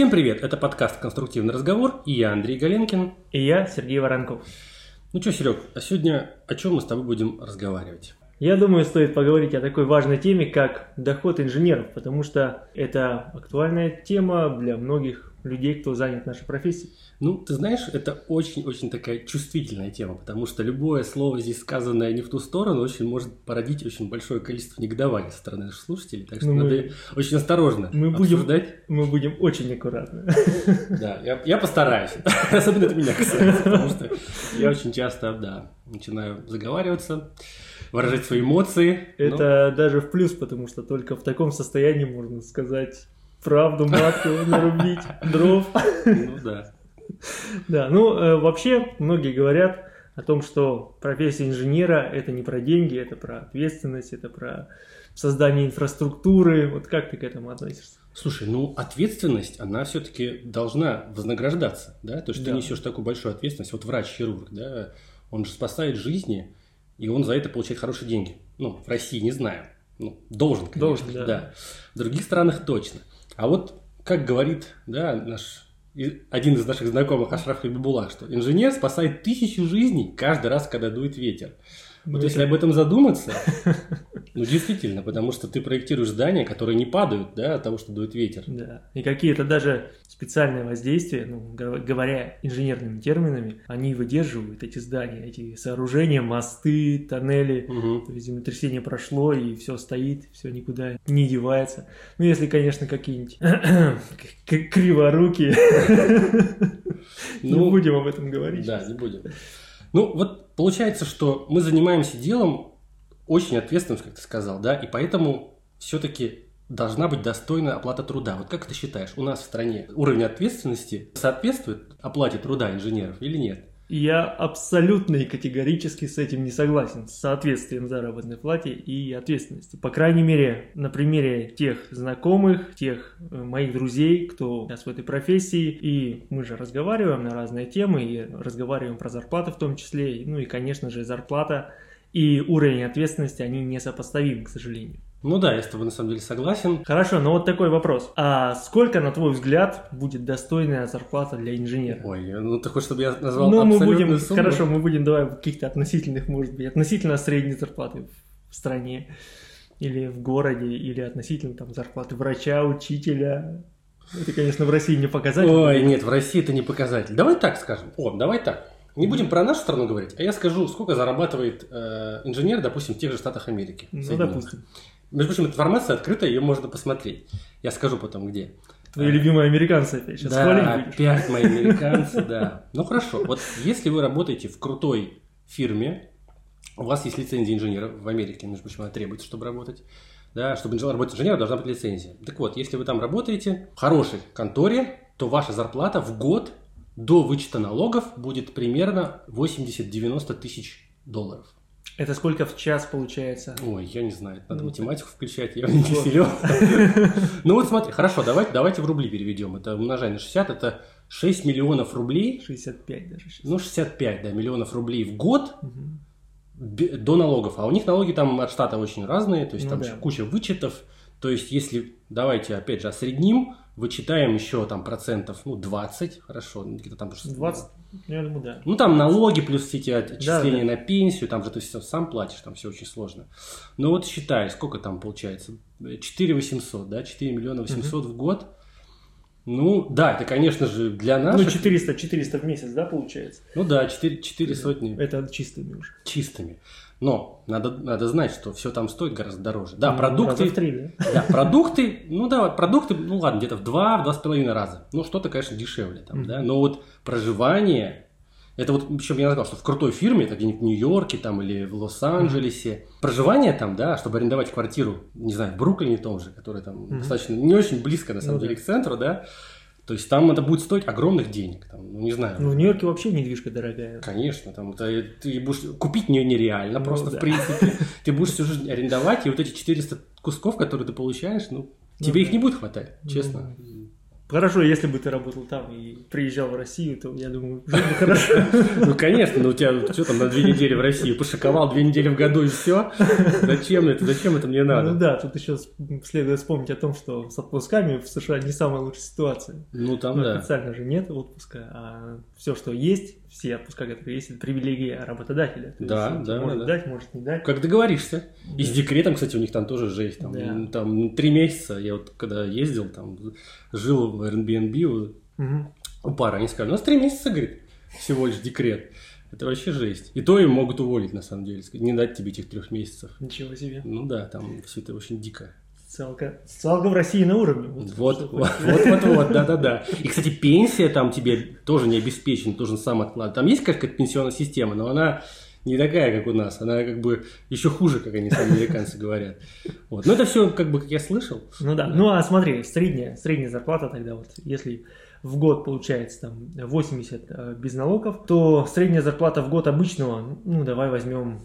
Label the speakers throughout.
Speaker 1: Всем привет, это подкаст «Конструктивный разговор» и я Андрей Галенкин.
Speaker 2: И я Сергей Воронков.
Speaker 1: Ну что, Серег, а сегодня о чем мы с тобой будем разговаривать?
Speaker 2: Я думаю, стоит поговорить о такой важной теме, как доход инженеров, потому что это актуальная тема для многих людей, кто занят нашей профессией.
Speaker 1: Ну, ты знаешь, это очень-очень такая чувствительная тема, потому что любое слово здесь сказанное не в ту сторону очень может породить очень большое количество негодования со стороны наших слушателей, так что ну, надо мы, очень осторожно
Speaker 2: мы обсуждать. Будем, мы будем очень аккуратны.
Speaker 1: Да, я, я постараюсь, особенно это меня касается, потому что я очень часто, да, начинаю заговариваться, выражать свои эмоции.
Speaker 2: Это но... даже в плюс, потому что только в таком состоянии можно сказать правду матку нарубить, дров.
Speaker 1: Ну да.
Speaker 2: Да, ну э, вообще многие говорят о том, что профессия инженера это не про деньги, это про ответственность, это про создание инфраструктуры. Вот как ты к этому относишься?
Speaker 1: Слушай, ну ответственность, она все-таки должна вознаграждаться, да? То есть да. ты несешь такую большую ответственность. Вот врач-хирург, да, он же спасает жизни, и он за это получает хорошие деньги. Ну, в России не знаю. Ну, должен, конечно. Должен, да. да. В других странах точно. А вот, как говорит да, наш один из наших знакомых Ашраф Хабибулах, что инженер спасает тысячу жизней каждый раз, когда дует ветер. Вот ну, если об этом задуматься, ну действительно, потому что ты проектируешь здания, которые не падают, да, от того, что дует ветер.
Speaker 2: Да. И какие-то даже специальные воздействия, ну, говоря инженерными терминами, они выдерживают эти здания, эти сооружения, мосты, тоннели. Угу. То есть землетрясение прошло, и все стоит, все никуда не девается. Ну, если, конечно, какие-нибудь криворуки. Не ну, будем об этом говорить.
Speaker 1: Да, не будем. Ну, вот получается, что мы занимаемся делом очень ответственным, как ты сказал, да, и поэтому все-таки должна быть достойная оплата труда. Вот как ты считаешь, у нас в стране уровень ответственности соответствует оплате труда инженеров или нет?
Speaker 2: Я абсолютно и категорически с этим не согласен, с соответствием заработной плате и ответственности. По крайней мере, на примере тех знакомых, тех э, моих друзей, кто сейчас в этой профессии, и мы же разговариваем на разные темы, и разговариваем про зарплаты в том числе, ну и, конечно же, зарплата и уровень ответственности, они несопоставимы, к сожалению.
Speaker 1: Ну да, я с тобой на самом деле согласен.
Speaker 2: Хорошо, но вот такой вопрос. А сколько, на твой взгляд, будет достойная зарплата для инженера?
Speaker 1: Ой, ну ты хочешь, чтобы я назвал
Speaker 2: Ну, мы будем, сумму? хорошо, мы будем давай каких-то относительных, может быть, относительно средней зарплаты в стране или в городе, или относительно там зарплаты врача, учителя. Это, конечно, в России не показатель.
Speaker 1: Ой, нет, в России это не показатель. Давай так скажем. О, давай так. Не будем про нашу страну говорить, а я скажу, сколько зарабатывает э, инженер, допустим, в тех же Штатах Америки.
Speaker 2: Ну, допустим.
Speaker 1: Между прочим, информация открытая, ее можно посмотреть. Я скажу потом где.
Speaker 2: Твои а, любимые американцы опять. Сейчас
Speaker 1: да, опять мои американцы, да. Ну хорошо, вот если вы работаете в крутой фирме, у вас есть лицензия инженера в Америке, между прочим, она требуется, чтобы работать. Да, чтобы работать инженером, должна быть лицензия. Так вот, если вы там работаете в хорошей конторе, то ваша зарплата в год до вычета налогов будет примерно 80-90 тысяч долларов.
Speaker 2: Это сколько в час получается?
Speaker 1: Ой, я не знаю, надо ну, математику включать, я не силен. Ну вот смотри, хорошо, давайте, давайте в рубли переведем. Это умножай на 60, это 6 миллионов рублей.
Speaker 2: 65 даже.
Speaker 1: Ну 65, да, миллионов рублей в год до налогов. А у них налоги там от штата очень разные, то есть ну, там да. куча вычетов. То есть если, давайте опять же осредним, вычитаем еще там процентов, ну 20, хорошо, где-то там...
Speaker 2: 20, я думаю, да.
Speaker 1: Ну, там налоги плюс все эти отчисления да, да. на пенсию, там же ты все сам платишь, там все очень сложно. Но вот считай, сколько там получается? 4 800, да, 4 миллиона 800 угу. в год. Ну, да, это, конечно же, для нас...
Speaker 2: Ну, 400, 400 в месяц, да, получается?
Speaker 1: Ну да, 4, 4 сотни.
Speaker 2: Это чистыми уже.
Speaker 1: Чистыми. Но надо, надо знать, что все там стоит гораздо дороже. Да, ну, продукты...
Speaker 2: Раза в три, да?
Speaker 1: Да, продукты, ну да, продукты, ну ладно, где-то в два, в два с половиной раза. Ну, что-то, конечно, дешевле там, mm-hmm. да. Но вот проживание, это вот, причем я сказал, что в крутой фирме, это где-нибудь в Нью-Йорке там или в Лос-Анджелесе, mm-hmm. проживание там, да, чтобы арендовать квартиру, не знаю, в Бруклине том же, который там mm-hmm. достаточно, не очень близко, на самом ну, деле, да. к центру, да, то есть там это будет стоить огромных денег, там, ну не знаю.
Speaker 2: Ну в Нью-Йорке вообще недвижка дорогая.
Speaker 1: Конечно, там это, ты будешь купить нее нереально, ну, просто да. в принципе. Ты будешь всю жизнь арендовать, и вот эти 400 кусков, которые ты получаешь, ну, ну тебе их не будет хватать, честно.
Speaker 2: Хорошо, если бы ты работал там и приезжал в Россию, то я думаю, жил бы хорошо.
Speaker 1: Ну, конечно, ну у тебя что там на две недели в Россию? Пошиковал две недели в году и все? Зачем это? Зачем это мне надо?
Speaker 2: Ну да, тут еще следует вспомнить о том, что с отпусками в США не самая лучшая ситуация.
Speaker 1: Ну там да.
Speaker 2: Официально же нет отпуска, а все, что есть, все отпуска, которые есть, это привилегия работодателя. То
Speaker 1: Да,
Speaker 2: есть,
Speaker 1: да,
Speaker 2: Может
Speaker 1: да.
Speaker 2: дать, может не дать.
Speaker 1: Как договоришься. И с декретом, кстати, у них там тоже жесть. Там,
Speaker 2: Да.
Speaker 1: там три месяца. Я вот когда ездил, там жил в Airbnb у,
Speaker 2: Мгм.
Speaker 1: у пары, они сказали, у нас три месяца, говорит, всего лишь декрет. Это вообще жесть. И то им могут уволить, на самом деле. Не дать тебе этих трех месяцев.
Speaker 2: Ничего себе.
Speaker 1: Ну да, там все это очень дико.
Speaker 2: Социалка, социалка в России на уровне.
Speaker 1: Вот, вот, вот, вот, вот, да, да, да. И, кстати, пенсия там тебе тоже не обеспечена, должен сам откладывать. Там есть какая-то пенсионная система, но она не такая, как у нас. Она как бы еще хуже, как они сами американцы говорят. Вот. Но это все, как бы, как я слышал.
Speaker 2: Ну да, ну а смотри, средняя, средняя зарплата тогда вот, если в год получается там 80 э, без налогов, то средняя зарплата в год обычного, ну давай возьмем,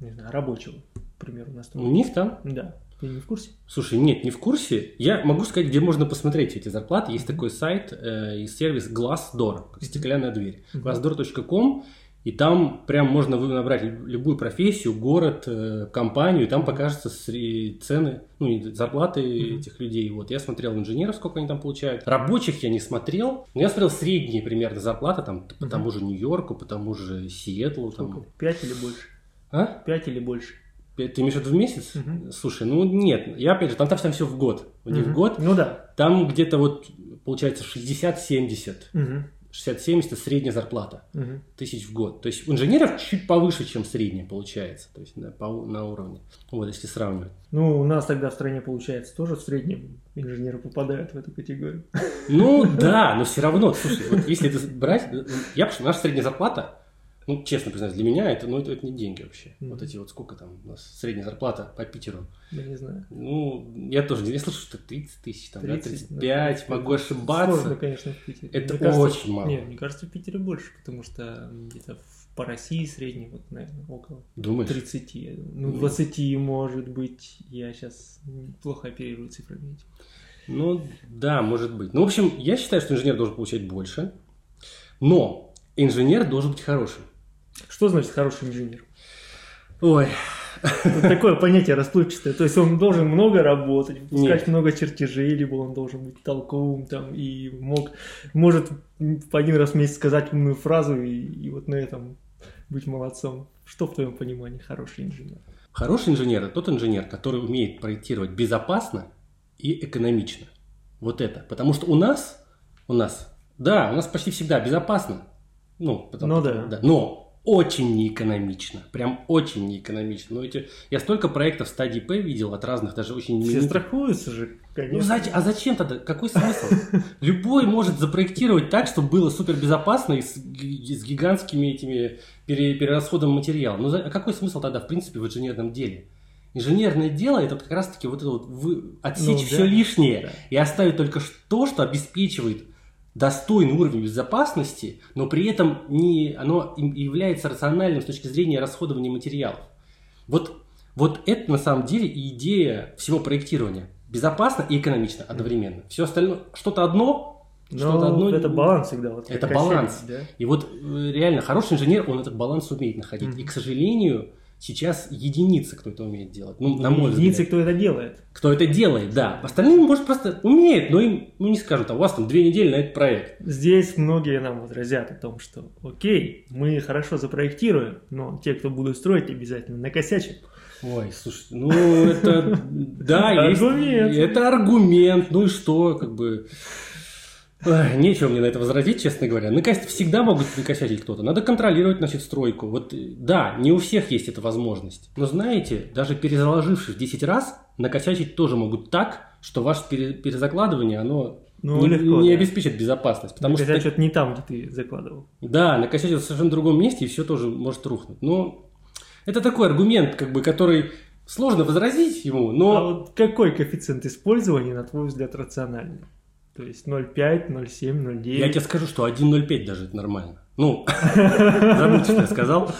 Speaker 2: не знаю, рабочего, к примеру, на 100.
Speaker 1: У них там
Speaker 2: Да, ты не в курсе?
Speaker 1: Слушай, нет, не в курсе. Я могу сказать, где можно посмотреть эти зарплаты. Есть такой сайт и сервис Glassdoor, как стеклянная дверь.
Speaker 2: Мгм.
Speaker 1: Glassdoor.com. И там прям можно набрать лю- любую профессию, город, э, компанию, и там покажутся цены, ну, зарплаты
Speaker 2: Мгм.
Speaker 1: этих людей. Вот я смотрел инженеров, сколько они там получают. Рабочих я не смотрел, но я смотрел средние примерно зарплаты там по
Speaker 2: Мгм.
Speaker 1: тому же Нью-Йорку, по тому же Сиэтлу. Там.
Speaker 2: Сколько? Пять или больше?
Speaker 1: А?
Speaker 2: Пять или больше?
Speaker 1: Ты имеешь в виду в месяц?
Speaker 2: Мгм.
Speaker 1: Слушай, ну нет, я опять же, там, там все в год. Не в
Speaker 2: Мгм.
Speaker 1: год,
Speaker 2: Ну да.
Speaker 1: там где-то вот получается 60-70.
Speaker 2: Мгм.
Speaker 1: 60-70 это средняя зарплата.
Speaker 2: Мгм.
Speaker 1: Тысяч в год. То есть у инженеров чуть повыше, чем средняя получается. То есть да, по- на уровне. Вот если сравнивать.
Speaker 2: Ну, у нас тогда в стране, получается, тоже в среднем инженеры попадают в эту категорию.
Speaker 1: Ну да, но все равно, слушай, вот если это брать, э, я потому что наша средняя зарплата, ну, честно признаюсь, для меня это, ну, это, это не деньги вообще.
Speaker 2: Мгм.
Speaker 1: Вот эти вот сколько там у нас средняя зарплата по Питеру.
Speaker 2: Я не знаю.
Speaker 1: Ну, я тоже, не- я слышу, что 30 тысяч, там, да,
Speaker 2: 30,
Speaker 1: 35,
Speaker 2: да.
Speaker 1: могу ошибаться.
Speaker 2: Сложно, конечно, в Питере.
Speaker 1: Это
Speaker 2: Мне кажется,
Speaker 1: очень мало.
Speaker 2: Нет, мне кажется, в Питере больше, потому что где-то по России средний, вот, наверное, около
Speaker 1: Думаешь?
Speaker 2: 30, я думаю. ну,
Speaker 1: Ну.
Speaker 2: 20, может быть, я сейчас плохо оперирую цифрами.
Speaker 1: Ну, да, может быть. Ну, в общем, я считаю, что инженер должен получать больше, но инженер должен быть хорошим.
Speaker 2: Что значит хороший инженер?
Speaker 1: Ой,
Speaker 2: такое понятие расплывчатое. То есть он должен много работать, выпускать
Speaker 1: Нет.
Speaker 2: много чертежей, либо он должен быть толковым там и мог, может в один раз в месяц сказать умную фразу и, и вот на этом быть молодцом. Что в твоем понимании хороший инженер?
Speaker 1: хороший инженер – это тот инженер, который умеет проектировать безопасно и экономично. Вот это. Потому что у нас, у нас, да, у нас почти всегда безопасно. Ну, потому,
Speaker 2: Ну да.
Speaker 1: Но очень неэкономично. Прям очень неэкономично. Но эти, я столько проектов в стадии П видел от разных, даже очень
Speaker 2: Все страхуются же,
Speaker 1: Ну,
Speaker 2: конечно.
Speaker 1: зач- а зачем тогда? Какой смысл? Любой может запроектировать так, чтобы было супер безопасно и с, ги- с гигантскими этими пере- перерасходом материала. Ну, а какой смысл тогда, в принципе, в инженерном деле? Инженерное дело это вот как раз-таки вот это вот вы- отсечь
Speaker 2: Ну,
Speaker 1: все
Speaker 2: да.
Speaker 1: лишнее
Speaker 2: Да.
Speaker 1: и оставить только то, что обеспечивает достойный уровень безопасности, но при этом не, оно является рациональным с точки зрения расходования материалов. Вот, вот это на самом деле и идея всего проектирования. Безопасно и экономично одновременно. Все остальное, что-то одно, что-то
Speaker 2: Но
Speaker 1: одно.
Speaker 2: это баланс всегда. Вот,
Speaker 1: Это баланс.
Speaker 2: да?
Speaker 1: И вот э, реально хороший инженер, он этот баланс умеет находить.
Speaker 2: Мгм.
Speaker 1: И, к сожалению, сейчас единицы, кто это умеет делать. Ну, на мой
Speaker 2: единицы,
Speaker 1: взгляд.
Speaker 2: кто это делает.
Speaker 1: Кто это делает, да. Остальные, может, просто умеют, но им, ну, не скажут, там, у вас там две недели на этот проект.
Speaker 2: Здесь многие нам возразят о том, что окей, мы хорошо запроектируем, но те, кто будут строить, обязательно накосячат.
Speaker 1: Ой, слушай, ну это, да, есть,
Speaker 2: Аргумент.
Speaker 1: это аргумент, ну и что, как бы, нечего мне на это возразить, честно говоря. Накосить всегда могут накосячить кто-то. Надо контролировать, значит, стройку. Вот, э, да, не у всех есть эта возможность. Но знаете, даже перезаложившись 10 раз, накосячить тоже могут так, что ваше пере- перезакладывание, оно
Speaker 2: Ну,
Speaker 1: не,
Speaker 2: легко,
Speaker 1: не
Speaker 2: да.
Speaker 1: обеспечит безопасность. Потому что
Speaker 2: Накосячат не там, где ты закладывал.
Speaker 1: да, накосячить в совершенно другом месте, и все тоже может рухнуть. Но это такой аргумент, как бы, который сложно возразить ему, но...
Speaker 2: А вот какой коэффициент использования, на твой взгляд, рациональный? То есть 0,5, 0,7, 0,9?
Speaker 1: Я тебе скажу, что 1.05 даже это нормально. Ну, забудьте, что я сказал.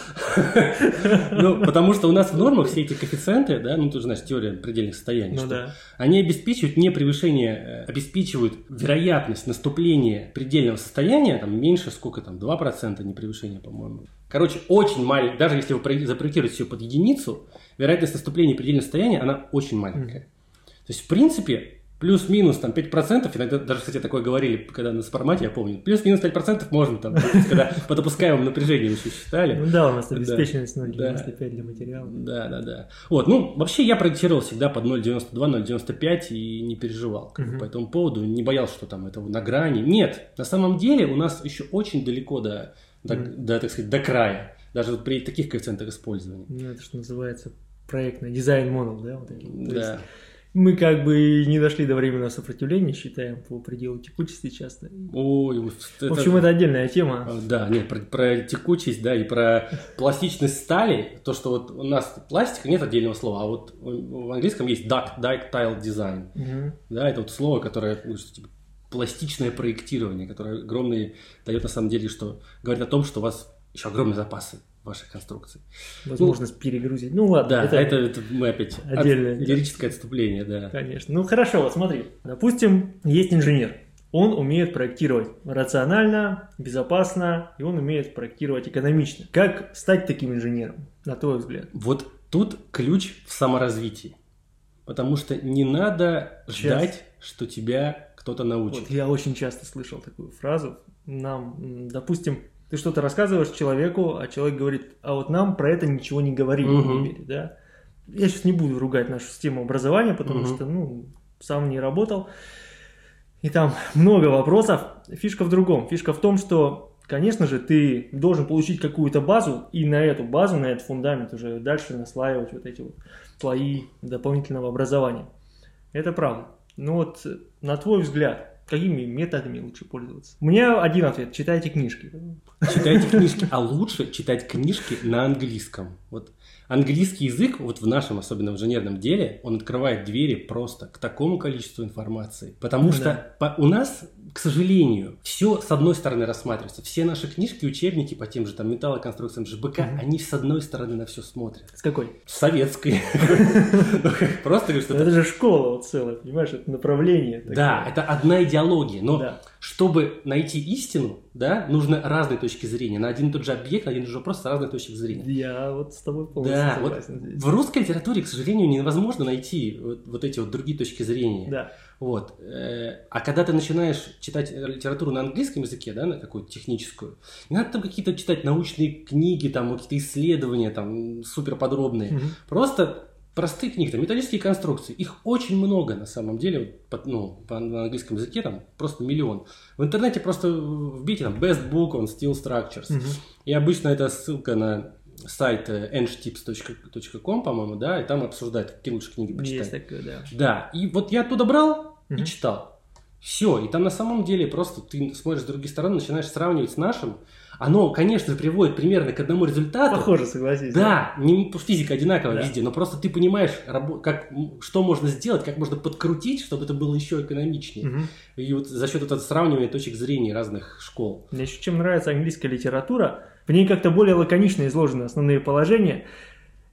Speaker 1: Ну, потому что у нас в нормах все эти коэффициенты, да, ну, ты же знаешь, теория предельных состояний,
Speaker 2: Ну
Speaker 1: что
Speaker 2: да.
Speaker 1: они обеспечивают не превышение, э, обеспечивают вероятность наступления предельного состояния, там, меньше, сколько там, 2% не превышения, по-моему. Короче, очень маленькая, даже если вы про- запроектируете все под единицу, вероятность наступления предельного состояния, она очень маленькая. То есть, в принципе, плюс-минус там 5%, иногда даже, кстати, такое говорили, когда на спармате, я помню, плюс-минус 5% можно там, когда по допускаемому напряжению еще считали.
Speaker 2: Ну да, у нас обеспеченность
Speaker 1: Да.
Speaker 2: 0,95 для материала.
Speaker 1: Да, да, да. Вот, ну, вообще я проектировал всегда под 0,92, 0,95 и не переживал по этому поводу, не боялся, что там это на грани. Нет, на самом деле у нас еще очень далеко до, до, так сказать, до края, даже при таких коэффициентах использования.
Speaker 2: Ну, это что называется проектный дизайн модел, да? вот
Speaker 1: Да.
Speaker 2: Мы как бы не дошли до временного сопротивления, считаем, по пределу текучести часто.
Speaker 1: Ой, вот
Speaker 2: В общем, это отдельная тема.
Speaker 1: А, Да, нет, про, про текучесть, да, и про пластичность стали, то, что вот у нас пластика нет отдельного слова, а вот в английском есть duct, ductile design,
Speaker 2: Мгм.
Speaker 1: да, это вот слово, которое, ну, что, типа, пластичное проектирование, которое огромные дает на самом деле, что говорит о том, что у вас еще огромные запасы ваших конструкций.
Speaker 2: Возможность перегрузить. Ну ладно,
Speaker 1: Да, это, это, мы опять от-
Speaker 2: Отдельное дело.
Speaker 1: лирическое отступление, да.
Speaker 2: Конечно. Ну хорошо, вот смотри. Допустим, есть инженер. Он умеет проектировать рационально, безопасно, и он умеет проектировать экономично. Как стать таким инженером, на твой взгляд?
Speaker 1: Вот тут ключ в саморазвитии, потому что не надо ждать, что тебя кто-то научит.
Speaker 2: Вот я очень часто слышал такую фразу. Нам, допустим, ты что-то рассказываешь человеку, а человек говорит, а вот нам про это ничего не говорили в
Speaker 1: Мгм.
Speaker 2: универе, да? Я сейчас не буду ругать нашу систему образования, потому
Speaker 1: Мгм.
Speaker 2: что, ну, сам не работал. И там много вопросов. Фишка в другом. Фишка в том, что, конечно же, ты должен получить какую-то базу, и на эту базу, на этот фундамент уже дальше наслаивать вот эти вот слои дополнительного образования. Это правда. Ну вот, на твой взгляд, какими методами лучше пользоваться? У меня один ответ. Читайте книжки.
Speaker 1: Читайте книжки, а лучше читать книжки на английском. Вот английский язык, вот в нашем, особенно в инженерном деле, он открывает двери просто к такому количеству информации. Потому
Speaker 2: Ну
Speaker 1: что
Speaker 2: да.
Speaker 1: по- у нас, к сожалению, все с одной стороны рассматривается. Все наши книжки, учебники по тем же там металлоконструкциям ЖБК,
Speaker 2: Мгм.
Speaker 1: они с одной стороны на все смотрят.
Speaker 2: С какой?
Speaker 1: С советской. Ну, Просто что
Speaker 2: Это же школа целая, понимаешь, это направление.
Speaker 1: Да, это одна идеология, но
Speaker 2: Да.
Speaker 1: чтобы найти истину, да, нужно разные точки зрения. На один и тот же объект, на один и тот же вопрос с разных точек зрения.
Speaker 2: Я вот с тобой полностью
Speaker 1: Да, вот
Speaker 2: здесь.
Speaker 1: в русской литературе, к сожалению, невозможно найти вот, вот эти вот другие точки зрения.
Speaker 2: Да.
Speaker 1: Вот. Э, А когда ты начинаешь читать литературу на английском языке, да, на какую-то техническую, не надо там какие-то читать научные книги, там какие-то исследования, там супер подробные.
Speaker 2: Мгм.
Speaker 1: Просто простые книги, там, металлические конструкции. Их очень много на самом деле, по- ну, по, на английском языке там просто миллион. В интернете просто вбейте там best book on steel structures.
Speaker 2: Мгм.
Speaker 1: И обычно это ссылка на сайт э, engtips.com, по-моему, да, и там обсуждают, какие лучше книги почитать.
Speaker 2: Есть такое, да.
Speaker 1: Да, и вот я оттуда брал и
Speaker 2: Мгм.
Speaker 1: читал. Все, и там на самом деле просто ты смотришь с другой стороны, начинаешь сравнивать с нашим. Оно, конечно приводит примерно к одному результату.
Speaker 2: Похоже, согласись.
Speaker 1: Да, не физика одинаковая
Speaker 2: Да.
Speaker 1: везде, но просто ты понимаешь, как, что можно сделать, как можно подкрутить, чтобы это было еще экономичнее.
Speaker 2: Мгм.
Speaker 1: И вот за счет этого сравнивания точек зрения разных школ.
Speaker 2: Мне еще чем нравится английская литература, в ней как-то более лаконично изложены основные положения.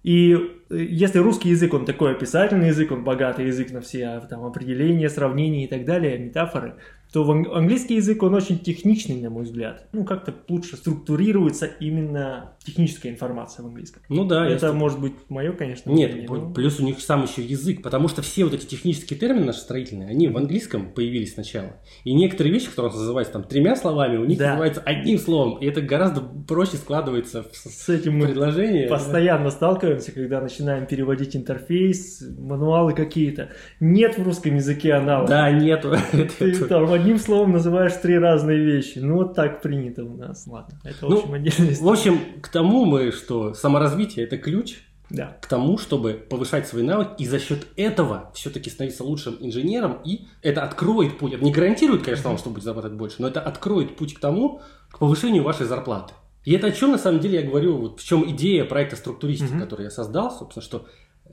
Speaker 2: И э, если русский язык, он такой описательный язык, он богатый язык на все а, там, определения, сравнения и так далее, метафоры, то в ан- английский язык, он очень техничный, на мой взгляд. Ну, как-то лучше структурируется именно техническая информация в английском.
Speaker 1: Ну да,
Speaker 2: Это
Speaker 1: если-
Speaker 2: может быть мое, конечно,
Speaker 1: Нет,
Speaker 2: мнение, но-
Speaker 1: плюс у них сам еще язык, потому что все вот эти технические термины наши строительные, они в английском появились сначала. И некоторые вещи, которые называются там тремя словами, у них
Speaker 2: Да.
Speaker 1: называются одним словом, и это гораздо проще складывается в с-
Speaker 2: этим мы
Speaker 1: предложение.
Speaker 2: постоянно сталкиваемся, когда начинаем переводить интерфейс, мануалы какие-то. Нет в русском языке аналогов.
Speaker 1: Да, нету.
Speaker 2: Ты там одним словом называешь три разные вещи. Ну, вот так принято у нас. Ладно, это, в
Speaker 1: Ну,
Speaker 2: общем, отдельная
Speaker 1: В общем, к тому мы, что саморазвитие это ключ
Speaker 2: Да.
Speaker 1: к тому, чтобы повышать свои навыки и за счет этого все-таки становиться лучшим инженером, и это откроет путь. Это не гарантирует, конечно, вам, что будет зарабатывать больше, но это откроет путь к тому, к повышению вашей зарплаты. И это о чем на самом деле я говорю, вот в чем идея проекта структуристики,
Speaker 2: Мгм.
Speaker 1: который я создал, собственно, что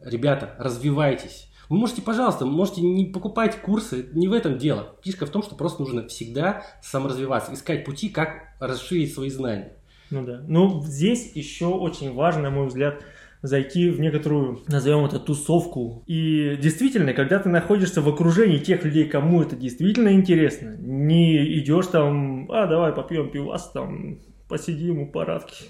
Speaker 1: ребята, развивайтесь. Вы можете, пожалуйста, можете не покупать курсы, не в этом дело. Фишка в том, что просто нужно всегда саморазвиваться, искать пути, как расширить свои знания.
Speaker 2: Ну да. Ну, здесь еще очень важно, на мой взгляд, зайти в некоторую, назовем это, тусовку. И действительно, когда ты находишься в окружении тех людей, кому это действительно интересно, не идешь там, а, давай попьем пивас там, посидим у парадки.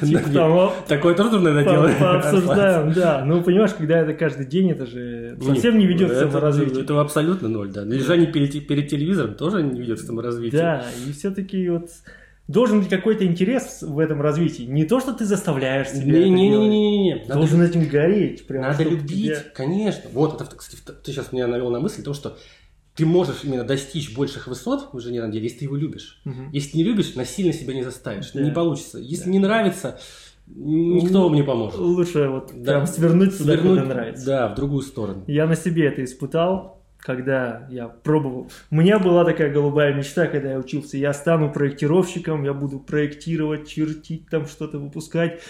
Speaker 1: Типа Такое тоже трудно делать.
Speaker 2: Пообсуждаем, да. Ну, понимаешь, когда это каждый день, это же совсем не ведет к саморазвитию.
Speaker 1: Это абсолютно ноль, да. Лежание перед телевизором тоже не ведет к саморазвитию.
Speaker 2: Да, и все-таки вот должен быть какой-то интерес в этом развитии. Не то, что ты заставляешь себя
Speaker 1: не, это не. Не, не, не,
Speaker 2: не. Должен этим гореть.
Speaker 1: Прям, Надо любить, тебя... конечно. Вот, это, кстати, ты сейчас меня навел на мысль, то, что ты можешь именно достичь больших высот в инженерном деле, если ты его любишь. Угу. Если не любишь, насильно себя не заставишь. Да. Не получится. Если да. не нравится, никто вам не поможет.
Speaker 2: Лучше вот да. прям свернуть туда, свернуть, куда нравится.
Speaker 1: Да, в другую сторону.
Speaker 2: Я на себе это испытал когда я пробовал. У меня была такая голубая мечта, когда я учился. Я стану проектировщиком, я буду проектировать, чертить там что-то, выпускать.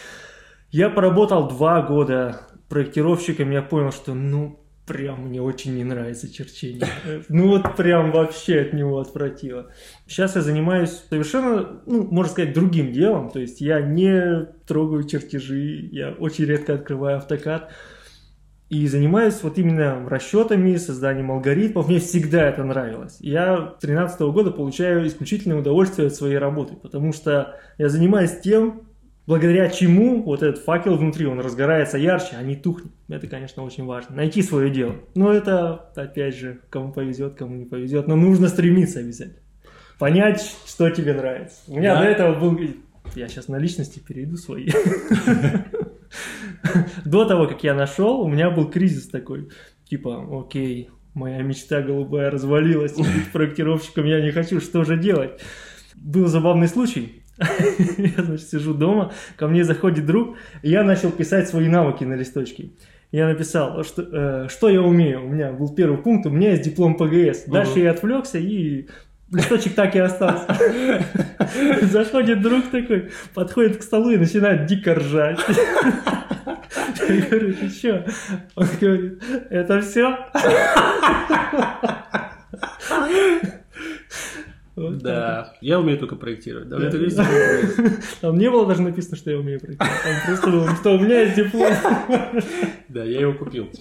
Speaker 2: Я поработал два года проектировщиком, я понял, что ну прям мне очень не нравится черчение. Ну вот прям вообще от него отвратило. Сейчас я занимаюсь совершенно, ну, можно сказать, другим делом. То есть я не трогаю чертежи, я очень редко открываю автокад. И занимаюсь вот именно расчетами, созданием алгоритмов. Мне всегда это нравилось. Я с 2013 года получаю исключительное удовольствие от своей работы, потому что я занимаюсь тем, благодаря чему вот этот факел внутри, он разгорается ярче, а не тухнет. Это, конечно, очень важно. Найти свое дело. Но это, опять же, кому повезет, кому не повезет. Но нужно стремиться обязательно. Понять, что тебе нравится. У меня да. до этого был... Я сейчас на личности перейду свои. До того, как я нашел, у меня был кризис такой. Типа, окей, моя мечта голубая развалилась, быть проектировщиком я не хочу, что же делать? Был забавный случай. Я, значит, сижу дома, ко мне заходит друг, и я начал писать свои навыки на листочке. Я написал, что, э, что я умею. У меня был первый пункт, у меня есть диплом ПГС. Дальше я отвлекся и Листочек так и остался. Заходит друг такой, подходит к столу и начинает дико ржать. Я говорю, ты что? Он говорит, это все?
Speaker 1: Вот да, так. я умею только проектировать. Да, да. Это весь
Speaker 2: Там не было даже написано, что я умею проектировать. Там просто было, что у меня есть диплом.
Speaker 1: Да, я его купил.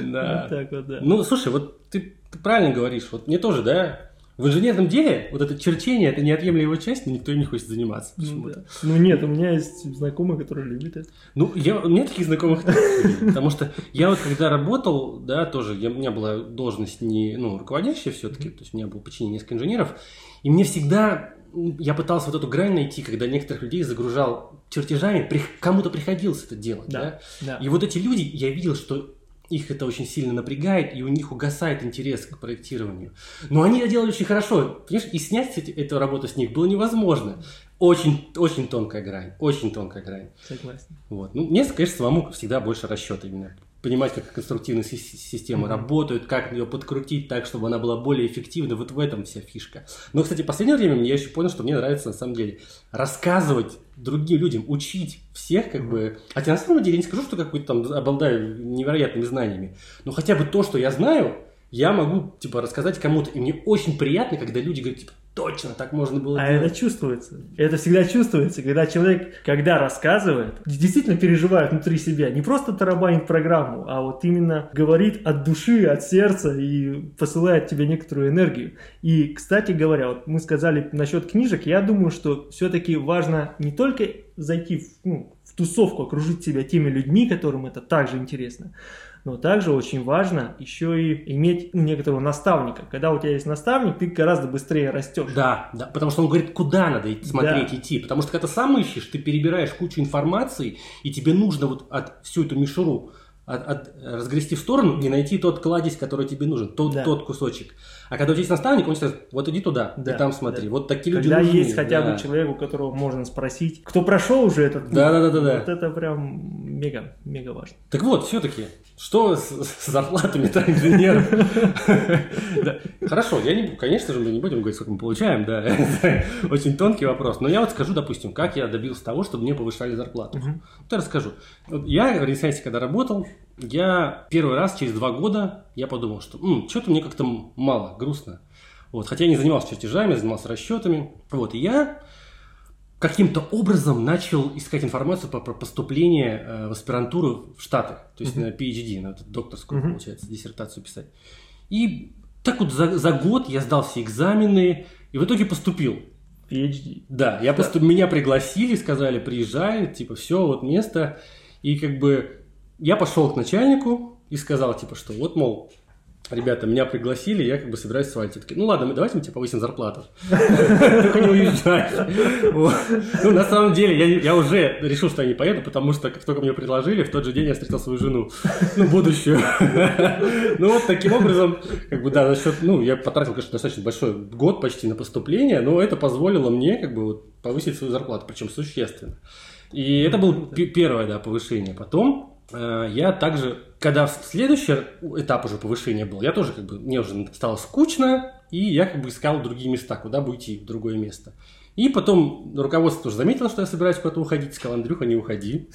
Speaker 1: Да. так вот, да. Ну, слушай, вот ты правильно говоришь. Вот мне тоже, да, в инженерном деле вот это черчение, это неотъемлемая часть, но никто не хочет заниматься.
Speaker 2: Ну, да. ну нет, у меня есть знакомые, которые любят это.
Speaker 1: Ну, я, у меня таких знакомых нет, потому что я вот когда работал, да, тоже, я, у меня была должность не, ну, руководящая все-таки, то есть у меня было подчинение несколько инженеров, и мне всегда, я пытался вот эту грань найти, когда некоторых людей загружал чертежами, кому-то приходилось это делать, да, да? да. И вот эти люди, я видел, что их это очень сильно напрягает, и у них угасает интерес к проектированию. Но они это делали очень хорошо, понимаешь, и снять эту работу с них было невозможно. Очень, очень тонкая грань, очень тонкая грань.
Speaker 2: Согласен.
Speaker 1: Вот. Ну, мне, конечно, самому всегда больше расчет именно понимать, как конструктивные системы mm-hmm. работают, как ее подкрутить так, чтобы она была более эффективна. Вот в этом вся фишка. Но, кстати, в последнее время я еще понял, что мне нравится на самом деле рассказывать другим людям, учить всех, как mm-hmm. бы. Хотя на самом деле я не скажу, что какой-то там обладаю невероятными знаниями. Но хотя бы то, что я знаю, я могу, типа, рассказать кому-то. И мне очень приятно, когда люди говорят, типа, точно так можно было
Speaker 2: а делать. это чувствуется. Это всегда чувствуется, когда человек, когда рассказывает, действительно переживает внутри себя. Не просто тарабанит программу, а вот именно говорит от души, от сердца и посылает тебе некоторую энергию. И, кстати говоря, вот мы сказали насчет книжек, я думаю, что все-таки важно не только зайти в, ну, в тусовку, окружить себя теми людьми, которым это также интересно, но также очень важно еще и иметь некоторого наставника. Когда у тебя есть наставник, ты гораздо быстрее растешь.
Speaker 1: Да, да, потому что он говорит, куда надо смотреть, да. идти. Потому что когда ты сам ищешь, ты перебираешь кучу информации, и тебе нужно вот от всю эту мишуру от, от, разгрести в сторону и найти тот кладезь, который тебе нужен, тот, да. тот кусочек. А когда у тебя есть наставник, он скажет, вот иди туда, да, и там смотри. Да. Вот такие
Speaker 2: люди
Speaker 1: Когда
Speaker 2: есть хотя да. бы человек, у которого можно спросить, кто прошел уже этот
Speaker 1: Да, да, да, да, да.
Speaker 2: Вот это прям мега, мега важно.
Speaker 1: Так вот, все-таки, что с, с зарплатами-то инженеров? Хорошо, я не, конечно же, мы не будем говорить, сколько мы получаем, да, очень тонкий вопрос. Но я вот скажу, допустим, как я добился того, чтобы мне повышали зарплату. Вот я расскажу. Я в Ренессансе, когда работал, я первый раз через два года я подумал, что что-то мне как-то мало, грустно. Вот, хотя я не занимался чертежами, занимался расчетами. Вот, и я каким-то образом начал искать информацию по, про поступление э, в аспирантуру в Штаты, то есть uh-huh. на PhD, на докторскую, uh-huh. получается, диссертацию писать. И так вот за, за год я сдал все экзамены и в итоге поступил.
Speaker 2: PhD.
Speaker 1: Да, я поступ... меня пригласили, сказали, приезжай, типа, все, вот место. И как бы я пошел к начальнику и сказал, типа, что вот, мол, ребята, меня пригласили, я как бы собираюсь свалить. Я такие, ну ладно, давайте мы тебе повысим зарплату. Только не уезжай. Ну, на самом деле, я уже решил, что я не поеду, потому что как только мне предложили, в тот же день я встретил свою жену, ну, будущую. Ну, вот таким образом, как бы, да, за счет, ну, я потратил, конечно, достаточно большой год почти на поступление, но это позволило мне, как бы, повысить свою зарплату, причем существенно. И это было первое, да, повышение. Потом Э, я также, когда следующий этап уже повышения был, я тоже как бы, мне уже стало скучно, и я как бы искал другие места, куда бы уйти, в другое место. И потом руководство тоже заметило, что я собираюсь куда-то уходить, сказал, Андрюха, не уходи,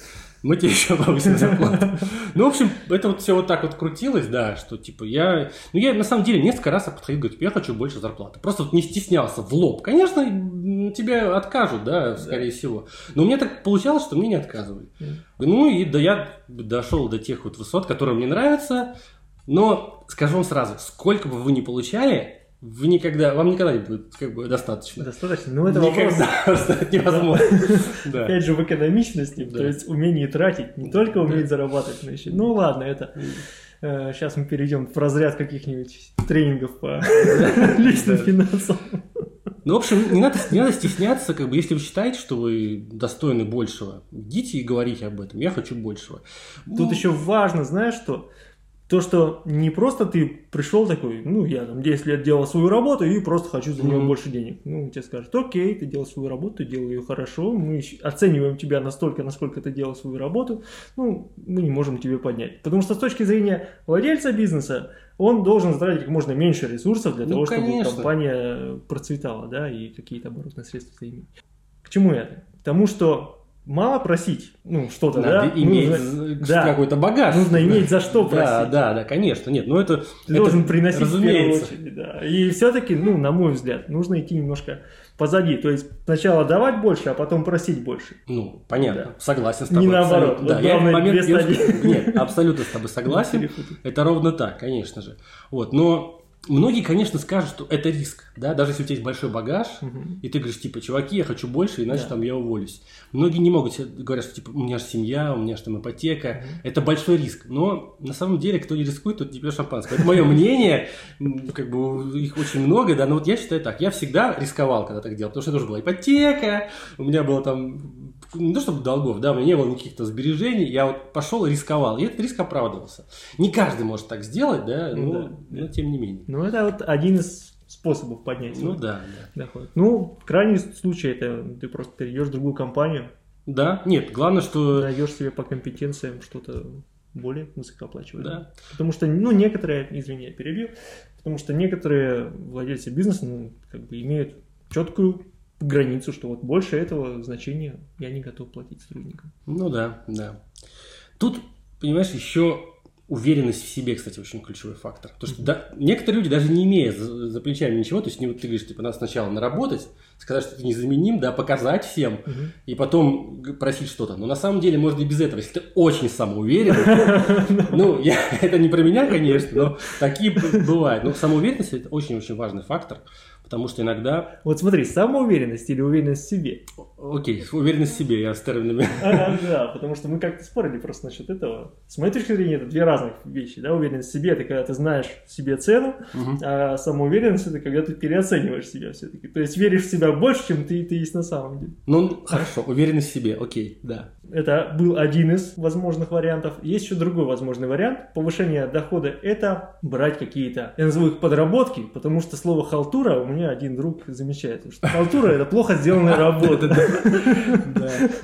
Speaker 1: мы тебе еще повысим зарплату. Ну, в общем, это вот все вот так вот крутилось, да, что типа я... Ну, я на самом деле несколько раз подходил, говорю, я хочу больше зарплаты. Просто вот не стеснялся в лоб. Конечно, тебе откажут, да, скорее всего. Но у меня так получалось, что мне не отказывали. Ну, и да, я дошел до тех вот высот, которые мне нравятся. Но скажу вам сразу, сколько бы вы ни получали, вы никогда, вам никогда не будет как бы достаточно.
Speaker 2: Достаточно, ну это
Speaker 1: никогда вопрос. невозможно.
Speaker 2: Опять же в экономичности, то есть умение тратить, не только уметь зарабатывать, но еще. Ну ладно, это сейчас э, мы перейдем в разряд каких-нибудь тренингов по личным финансам.
Speaker 1: Ну, в общем, не надо, не надо стесняться, как бы, если вы считаете, что вы достойны большего, идите и говорите об этом. Я хочу большего.
Speaker 2: Тут ну, еще важно, знаешь что? То, что не просто ты пришел такой, ну, я там 10 лет делал свою работу и просто хочу за нее mm-hmm. больше денег. Ну, тебе скажут, окей, ты делал свою работу, ты делал ее хорошо, мы оцениваем тебя настолько, насколько ты делал свою работу, ну, мы не можем тебе поднять. Потому что с точки зрения владельца бизнеса, он должен затратить как можно меньше ресурсов для ну, того, конечно. чтобы компания процветала, да, и какие-то оборотные средства иметь. К чему это? К тому, что мало просить, ну, что-то,
Speaker 1: Надо да? иметь нужно, да, какой-то багаж.
Speaker 2: Нужно иметь за что просить.
Speaker 1: Да, да, да, конечно. Нет, ну это...
Speaker 2: Ты это, должен приносить разумеется. в первую очередь, да. И все-таки, ну, на мой взгляд, нужно идти немножко позади. То есть сначала давать больше, а потом просить больше.
Speaker 1: Ну, понятно, да. согласен с тобой.
Speaker 2: Не наоборот.
Speaker 1: Вот да, я момент... Нет, абсолютно с тобой согласен. Это ровно так, конечно же. Вот, но Многие, конечно, скажут, что это риск, да, даже если у тебя есть большой багаж, угу. и ты говоришь, типа, чуваки, я хочу больше, иначе да. там я уволюсь. Многие не могут, говорят, что, типа, у меня же семья, у меня же там ипотека, угу. это большой риск. Но на самом деле, кто не рискует, тот не пьет шампанское. Это мое мнение, как бы их очень много, да, но вот я считаю так, я всегда рисковал, когда так делал, потому что это тоже была ипотека, у меня было там не то чтобы долгов, да, у меня не было никаких-то сбережений, я вот пошел и рисковал, и этот риск оправдывался. Не каждый может так сделать, да, но, ну, да, но тем не менее.
Speaker 2: Ну, это вот один из способов поднять
Speaker 1: ну, да,
Speaker 2: да. доход. Ну, в крайнем случае, это ты просто перейдешь в другую компанию.
Speaker 1: Да, нет, главное, что...
Speaker 2: Найдешь себе по компетенциям что-то более высокооплачиваемое. Да. Потому что, ну, некоторые, извини, я перебью, потому что некоторые владельцы бизнеса, ну, как бы имеют четкую границу, что вот больше этого значения я не готов платить сотрудникам.
Speaker 1: Ну да, да. Тут, понимаешь, еще уверенность в себе, кстати, очень ключевой фактор. Потому что да, некоторые люди, даже не имея за, за плечами ничего, то есть не вот ты говоришь, типа, надо сначала наработать, сказать, что ты незаменим, да, показать всем, угу. и потом просить что-то. Но на самом деле можно и без этого, если ты очень самоуверен. Ну, это не про меня, конечно, но такие бывают. Но самоуверенность – это очень-очень важный фактор. Потому что иногда...
Speaker 2: Вот смотри, самоуверенность или уверенность в себе?
Speaker 1: Окей, уверенность в себе, я с терминами.
Speaker 2: А, да, потому что мы как-то спорили просто насчет этого. С моей точки зрения, это две разных вещи. Да? Уверенность в себе – это когда ты знаешь себе цену, угу. а самоуверенность – это когда ты переоцениваешь себя все-таки. То есть веришь в себя больше, чем ты, ты есть на самом деле.
Speaker 1: Ну, хорошо, уверенность в себе, окей, да.
Speaker 2: Это был один из возможных вариантов. Есть еще другой возможный вариант. Повышение дохода – это брать какие-то, я назову их подработки, потому что слово «халтура» у меня один друг замечает, что халтура – это плохо сделанная работа.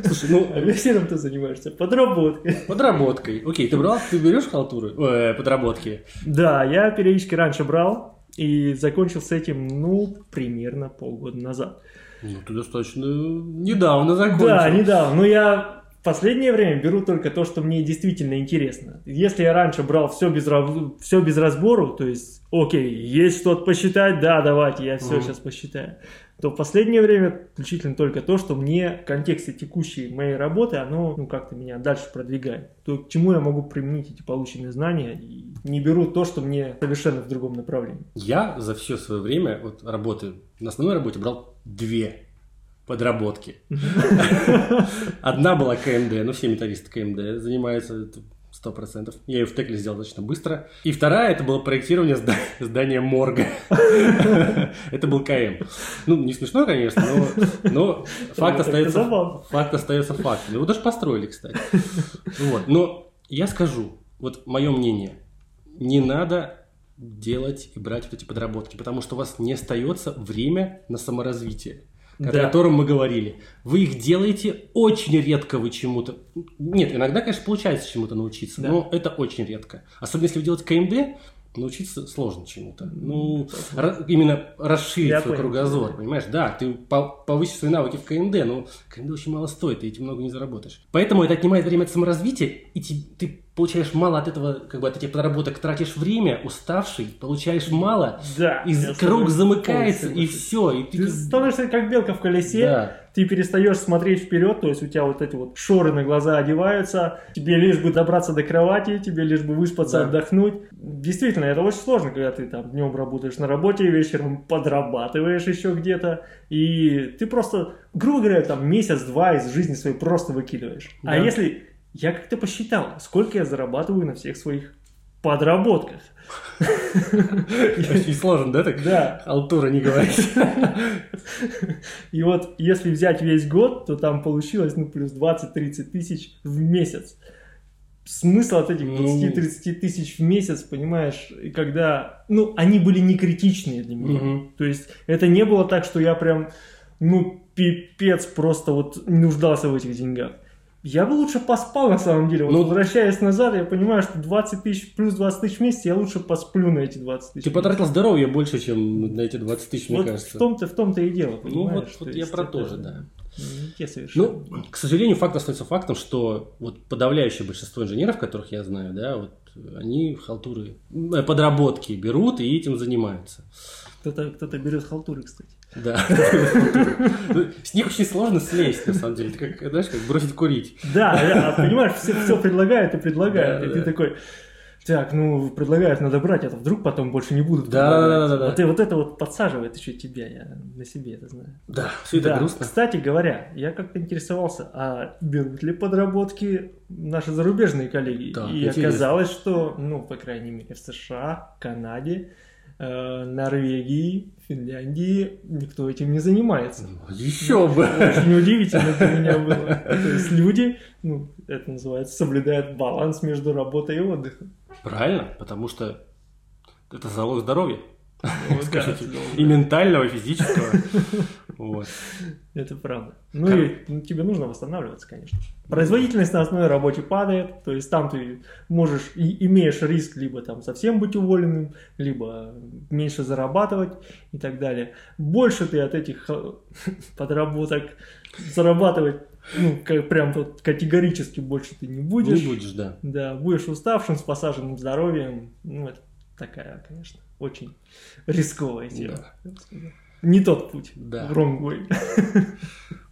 Speaker 2: Слушай, ну… А всем ты занимаешься? Подработкой.
Speaker 1: Подработкой. Окей, ты брал, ты берешь халтуры, э, подработки?
Speaker 2: Да, я периодически раньше брал и закончил с этим, ну, примерно полгода назад.
Speaker 1: Ну, ты достаточно недавно закончил.
Speaker 2: Да, недавно. Но я В последнее время беру только то, что мне действительно интересно. Если я раньше брал все без, все без разбору, то есть, окей, есть что-то посчитать, да, давайте, я все mm. сейчас посчитаю то в последнее время исключительно только то, что мне в контексте текущей моей работы, оно ну, как-то меня дальше продвигает. То, к чему я могу применить эти полученные знания, и не беру то, что мне совершенно в другом направлении.
Speaker 1: Я за все свое время вот, работы на основной работе брал две подработки. Одна была КМД, ну все металлисты КМД занимаются сто процентов. Я ее в Текле сделал достаточно быстро. И вторая, это было проектирование здания морга. Это был КМ. Ну, не смешно, конечно, но факт остается факт остается фактом. Его даже построили, кстати. Вот. Но я скажу, вот мое мнение, не надо делать и брать вот эти подработки, потому что у вас не остается время на саморазвитие да. о котором мы говорили. Вы их делаете очень редко вы чему-то. Нет, иногда, конечно, получается чему-то научиться, да. но это очень редко. Особенно если вы делаете КМД, научиться сложно чему-то. Ну, р- именно расширить Я свой понял, кругозор, да. понимаешь? Да, ты повысишь свои навыки в КМД, но КМД очень мало стоит, и этим много не заработаешь. Поэтому это отнимает время от саморазвития, и ты получаешь мало от этого, как бы от этих подработок тратишь время, уставший, получаешь мало,
Speaker 2: да,
Speaker 1: и круг замыкается, и все. И
Speaker 2: ты, ты становишься как белка в колесе, да. ты перестаешь смотреть вперед, то есть у тебя вот эти вот шоры на глаза одеваются, тебе лишь бы добраться до кровати, тебе лишь бы выспаться, да. отдохнуть. Действительно, это очень сложно, когда ты там днем работаешь на работе, вечером подрабатываешь еще где-то, и ты просто, грубо говоря, там месяц-два из жизни своей просто выкидываешь. А да. А если я как-то посчитал, сколько я зарабатываю на всех своих подработках.
Speaker 1: Очень сложно, да, так?
Speaker 2: Да.
Speaker 1: Алтура не говорит.
Speaker 2: И вот если взять весь год, то там получилось, ну, плюс 20-30 тысяч в месяц. Смысл от этих 20-30 ну. тысяч в месяц, понимаешь, и когда, ну, они были не критичные для меня. Угу. То есть это не было так, что я прям, ну, пипец просто вот нуждался в этих деньгах. Я бы лучше поспал, на самом деле. Вот ну, возвращаясь назад, я понимаю, что 20 тысяч плюс 20 тысяч в месяц, я лучше посплю на эти 20 тысяч.
Speaker 1: Ты потратил здоровье больше, чем на эти 20 тысяч,
Speaker 2: вот
Speaker 1: мне кажется.
Speaker 2: В том-то, в том-то и дело,
Speaker 1: Ну, вот, вот я про то же, да.
Speaker 2: Не совершенно.
Speaker 1: Ну, к сожалению, факт остается фактом, что вот подавляющее большинство инженеров, которых я знаю, да, вот они халтуры, э, подработки берут и этим занимаются.
Speaker 2: Кто-то кто берет халтуры, кстати.
Speaker 1: Да. Ну, с них очень сложно слезть, на самом деле. Ты как, знаешь, как бросить курить.
Speaker 2: Да, понимаешь, все, все предлагают и предлагают. и ты такой, так, ну, предлагают, надо брать, это вдруг потом больше не будут
Speaker 1: да, да, да, да.
Speaker 2: Вот, и вот это вот подсаживает еще тебя, я на себе это знаю.
Speaker 1: Да, все это да. грустно.
Speaker 2: Кстати говоря, я как-то интересовался, а берут ли подработки наши зарубежные коллеги? Да, и интересно. оказалось, что, ну, по крайней мере, в США, Канаде, Норвегии, Финляндии никто этим не занимается.
Speaker 1: Ну, еще бы!
Speaker 2: Очень удивительно для меня было. То есть люди, ну, это называется, соблюдают баланс между работой и отдыхом.
Speaker 1: Правильно, потому что это залог здоровья. Ну, Скажите, и ментального, и физического. Вот.
Speaker 2: Это правда. Ну как? и ну, тебе нужно восстанавливаться, конечно. Производительность на основной работе падает, то есть там ты можешь и имеешь риск либо там совсем быть уволенным, либо меньше зарабатывать и так далее. Больше ты от этих э, подработок зарабатывать ну, как прям вот категорически больше ты не будешь.
Speaker 1: Не будешь, да.
Speaker 2: Да, будешь уставшим, с посаженным здоровьем. Ну, это такая, конечно, очень рисковая тема. Да не тот путь.
Speaker 1: Да.
Speaker 2: Wrong way.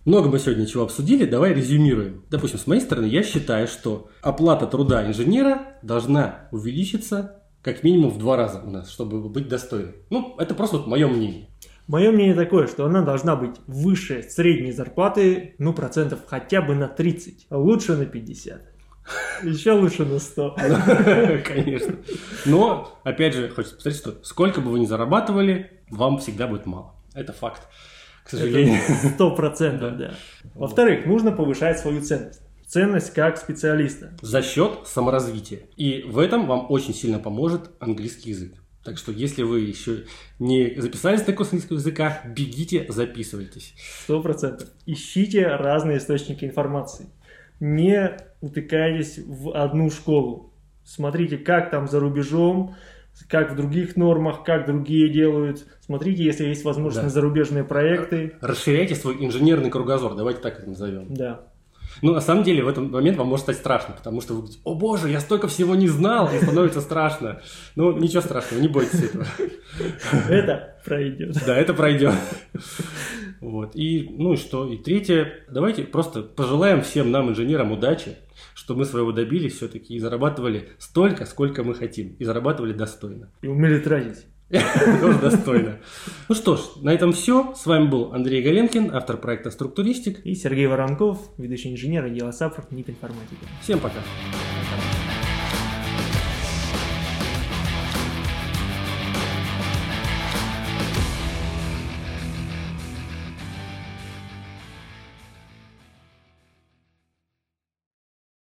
Speaker 1: Много мы сегодня чего обсудили, давай резюмируем. Допустим, с моей стороны, я считаю, что оплата труда инженера должна увеличиться как минимум в два раза у нас, чтобы быть достойным. Ну, это просто вот мое мнение.
Speaker 2: Мое мнение такое, что она должна быть выше средней зарплаты, ну, процентов хотя бы на 30, а лучше на 50. Еще лучше на 100.
Speaker 1: Конечно. Но, опять же, хочется посмотреть, что сколько бы вы ни зарабатывали, вам всегда будет мало. Это факт, к сожалению.
Speaker 2: Сто процентов, да. Во-вторых, нужно повышать свою ценность. Ценность как специалиста.
Speaker 1: За счет саморазвития. И в этом вам очень сильно поможет английский язык. Так что, если вы еще не записались на курс английского языка, бегите, записывайтесь.
Speaker 2: Сто процентов. Ищите разные источники информации. Не утыкайтесь в одну школу. Смотрите, как там за рубежом, как в других нормах, как другие делают. Смотрите, если есть возможность да. на зарубежные проекты.
Speaker 1: Расширяйте свой инженерный кругозор, давайте так это назовем.
Speaker 2: Да.
Speaker 1: Ну, на самом деле, в этот момент вам может стать страшно, потому что вы говорите, о боже, я столько всего не знал, и становится страшно. Ну, ничего страшного, не бойтесь этого.
Speaker 2: Это пройдет.
Speaker 1: Да, это пройдет. Вот. И, ну и что? И третье, давайте просто пожелаем всем нам, инженерам, удачи, что мы своего добились все-таки и зарабатывали столько, сколько мы хотим. И зарабатывали достойно.
Speaker 2: И умели тратить.
Speaker 1: Тоже достойно. Ну что ж, на этом все. С вами был Андрей Галенкин, автор проекта «Структуристик».
Speaker 2: И Сергей Воронков, ведущий инженер отдела САПР НИП информатика.
Speaker 1: Всем пока.